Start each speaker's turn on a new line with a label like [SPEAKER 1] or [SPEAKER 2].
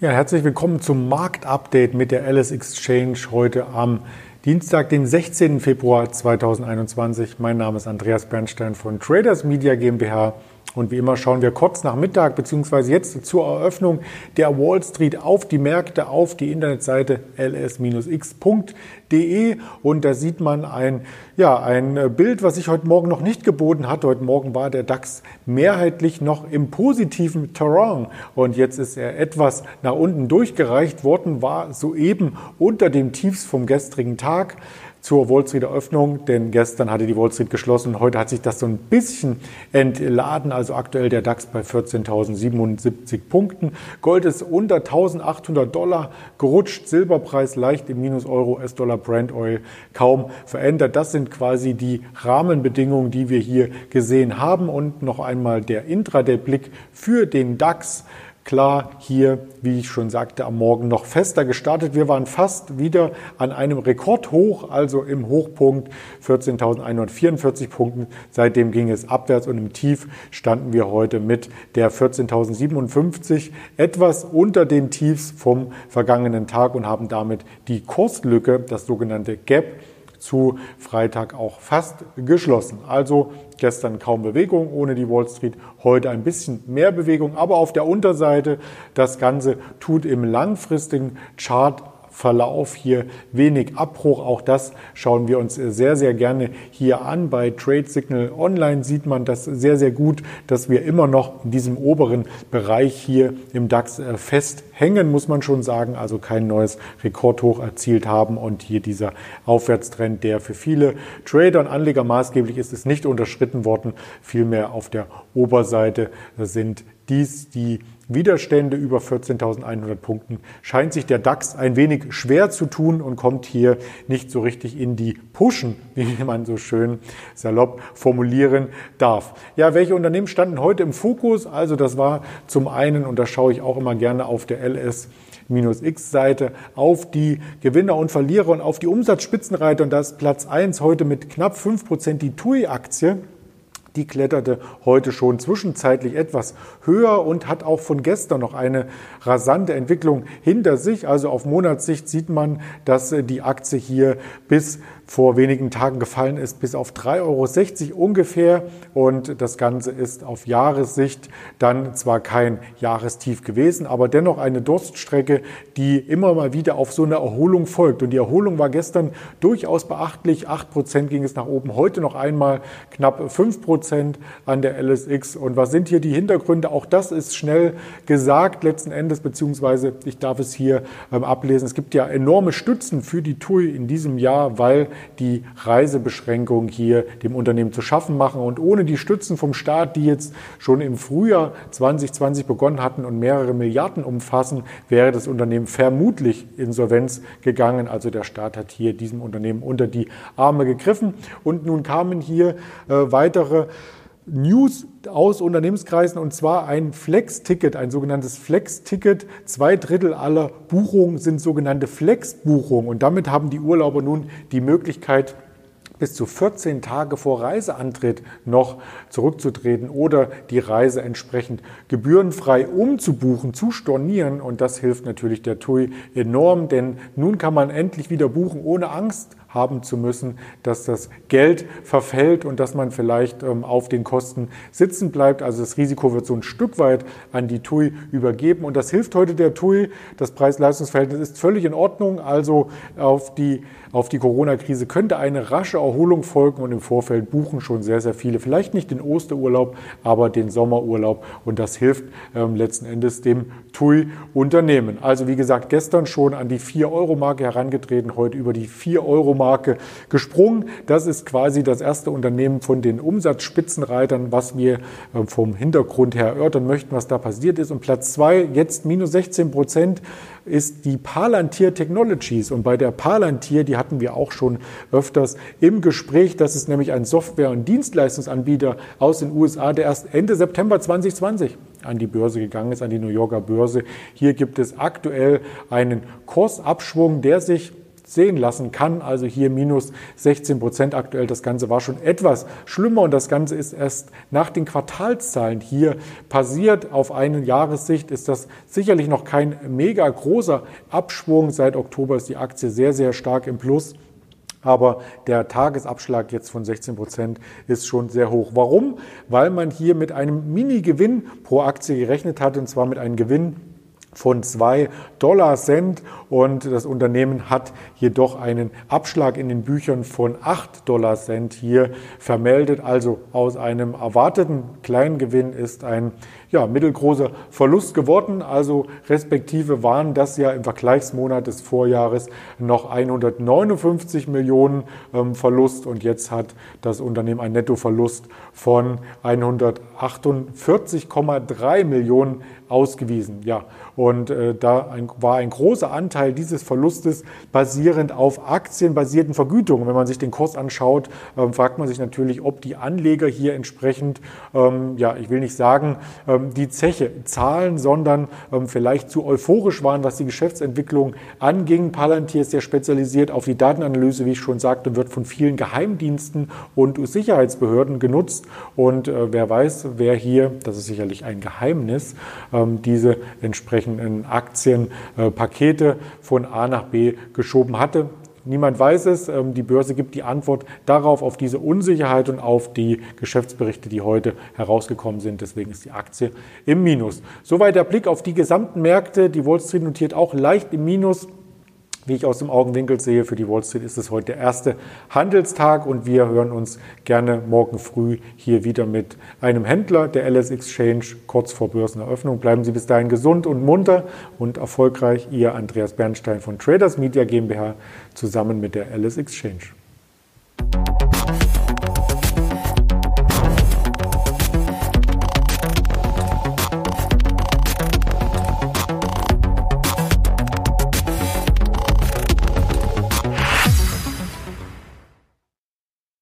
[SPEAKER 1] Ja, herzlich willkommen zum Marktupdate mit der Alice Exchange heute am Dienstag, den 16. Februar 2021. Mein Name ist Andreas Bernstein von Traders Media GmbH und wie immer schauen wir kurz nach Mittag bzw. jetzt zur Eröffnung der Wall Street auf die Märkte, auf die Internetseite ls-x.de und da sieht man ein, ja, ein Bild, was sich heute Morgen noch nicht geboten hat. Heute Morgen war der DAX mehrheitlich noch im positiven Terrain und jetzt ist er etwas nach unten durchgereicht worden, war soeben unter dem Tiefs vom gestrigen Tag zur Wall Street Eröffnung, denn gestern hatte die Wall Street geschlossen. Heute hat sich das so ein bisschen entladen. Also aktuell der DAX bei 14.077 Punkten. Gold ist unter 1.800 Dollar gerutscht. Silberpreis leicht im Minus Euro, US-Dollar, Brent Oil kaum verändert. Das sind quasi die Rahmenbedingungen, die wir hier gesehen haben. Und noch einmal der Intraday-Blick für den DAX klar hier, wie ich schon sagte, am Morgen noch fester gestartet. Wir waren fast wieder an einem Rekordhoch, also im Hochpunkt 14.144 Punkten. Seitdem ging es abwärts und im Tief standen wir heute mit der 14.057 etwas unter den Tiefs vom vergangenen Tag und haben damit die Kurslücke, das sogenannte Gap, zu Freitag auch fast geschlossen. Also gestern kaum Bewegung ohne die Wall Street, heute ein bisschen mehr Bewegung, aber auf der Unterseite das Ganze tut im langfristigen Chart Verlauf hier wenig Abbruch. Auch das schauen wir uns sehr, sehr gerne hier an. Bei Trade Signal Online sieht man das sehr, sehr gut, dass wir immer noch in diesem oberen Bereich hier im DAX äh, festhängen, muss man schon sagen. Also kein neues Rekordhoch erzielt haben. Und hier dieser Aufwärtstrend, der für viele Trader und Anleger maßgeblich ist, ist nicht unterschritten worden. Vielmehr auf der Oberseite sind dies die Widerstände über 14.100 Punkten scheint sich der DAX ein wenig schwer zu tun und kommt hier nicht so richtig in die Pushen, wie man so schön salopp formulieren darf. Ja, welche Unternehmen standen heute im Fokus? Also das war zum einen, und da schaue ich auch immer gerne auf der LS X-Seite auf die Gewinner und Verlierer und auf die Umsatzspitzenreiter. Und das Platz 1 heute mit knapp 5% die TUI-Aktie. Die kletterte heute schon zwischenzeitlich etwas höher und hat auch von gestern noch eine rasante Entwicklung hinter sich. Also auf Monatssicht sieht man, dass die Aktie hier bis vor wenigen Tagen gefallen ist, bis auf 3,60 Euro ungefähr. Und das Ganze ist auf Jahressicht dann zwar kein Jahrestief gewesen, aber dennoch eine Durststrecke, die immer mal wieder auf so eine Erholung folgt. Und die Erholung war gestern durchaus beachtlich. 8 Prozent ging es nach oben. Heute noch einmal knapp 5 Prozent an der LSX. Und was sind hier die Hintergründe? Auch das ist schnell gesagt letzten Endes, beziehungsweise ich darf es hier ähm, ablesen. Es gibt ja enorme Stützen für die TUI in diesem Jahr, weil die Reisebeschränkungen hier dem Unternehmen zu schaffen machen. Und ohne die Stützen vom Staat, die jetzt schon im Frühjahr 2020 begonnen hatten und mehrere Milliarden umfassen, wäre das Unternehmen vermutlich insolvenz gegangen. Also der Staat hat hier diesem Unternehmen unter die Arme gegriffen. Und nun kamen hier äh, weitere News aus Unternehmenskreisen und zwar ein Flex-Ticket, ein sogenanntes Flex-Ticket. Zwei Drittel aller Buchungen sind sogenannte Flex-Buchungen und damit haben die Urlauber nun die Möglichkeit, bis zu 14 Tage vor Reiseantritt noch zurückzutreten oder die Reise entsprechend gebührenfrei umzubuchen, zu stornieren. Und das hilft natürlich der TUI enorm, denn nun kann man endlich wieder buchen ohne Angst haben zu müssen, dass das Geld verfällt und dass man vielleicht ähm, auf den Kosten sitzen bleibt. Also das Risiko wird so ein Stück weit an die TUI übergeben und das hilft heute der TUI. Das Preis-Leistungs-Verhältnis ist völlig in Ordnung. Also auf die, auf die Corona-Krise könnte eine rasche Erholung folgen und im Vorfeld buchen schon sehr, sehr viele. Vielleicht nicht den Osterurlaub, aber den Sommerurlaub und das hilft ähm, letzten Endes dem TUI-Unternehmen. Also wie gesagt, gestern schon an die 4-Euro-Marke herangetreten, heute über die 4-Euro-Marke Marke gesprungen. Das ist quasi das erste Unternehmen von den Umsatzspitzenreitern, was wir äh, vom Hintergrund her erörtern möchten, was da passiert ist. Und Platz zwei, jetzt minus 16 Prozent, ist die Palantir Technologies. Und bei der Palantir, die hatten wir auch schon öfters im Gespräch, das ist nämlich ein Software- und Dienstleistungsanbieter aus den USA, der erst Ende September 2020 an die Börse gegangen ist, an die New Yorker Börse. Hier gibt es aktuell einen Kursabschwung, der sich sehen lassen kann. Also hier minus 16 Prozent aktuell. Das Ganze war schon etwas schlimmer und das Ganze ist erst nach den Quartalszahlen hier passiert. Auf eine Jahressicht ist das sicherlich noch kein mega großer Abschwung. Seit Oktober ist die Aktie sehr, sehr stark im Plus. Aber der Tagesabschlag jetzt von 16 Prozent ist schon sehr hoch. Warum? Weil man hier mit einem Mini-Gewinn pro Aktie gerechnet hat, und zwar mit einem Gewinn von zwei Dollar Cent und das Unternehmen hat jedoch einen Abschlag in den Büchern von acht Dollar Cent hier vermeldet. Also aus einem erwarteten Kleingewinn ist ein ja, mittelgroßer Verlust geworden. Also respektive waren das ja im Vergleichsmonat des Vorjahres noch 159 Millionen ähm, Verlust und jetzt hat das Unternehmen einen Nettoverlust von 148,3 Millionen ausgewiesen. Ja, und äh, da ein, war ein großer Anteil dieses Verlustes basierend auf aktienbasierten Vergütungen. Wenn man sich den Kurs anschaut, äh, fragt man sich natürlich, ob die Anleger hier entsprechend, ähm, ja, ich will nicht sagen, ähm, die Zeche zahlen, sondern ähm, vielleicht zu euphorisch waren, was die Geschäftsentwicklung anging. Palantir ist sehr spezialisiert auf die Datenanalyse, wie ich schon sagte, wird von vielen Geheimdiensten und Sicherheitsbehörden genutzt. Und äh, wer weiß, wer hier, das ist sicherlich ein Geheimnis, ähm, diese entsprechenden Aktienpakete von A nach B geschoben hatte. Niemand weiß es. Ähm, die Börse gibt die Antwort darauf, auf diese Unsicherheit und auf die Geschäftsberichte, die heute herausgekommen sind. Deswegen ist die Aktie im Minus. Soweit der Blick auf die gesamten Märkte. Die Wall Street notiert auch leicht im Minus. Wie ich aus dem Augenwinkel sehe, für die Wall Street ist es heute der erste Handelstag und wir hören uns gerne morgen früh hier wieder mit einem Händler der LS Exchange kurz vor Börseneröffnung. Bleiben Sie bis dahin gesund und munter und erfolgreich. Ihr Andreas Bernstein von Traders Media GmbH zusammen mit der LS Exchange.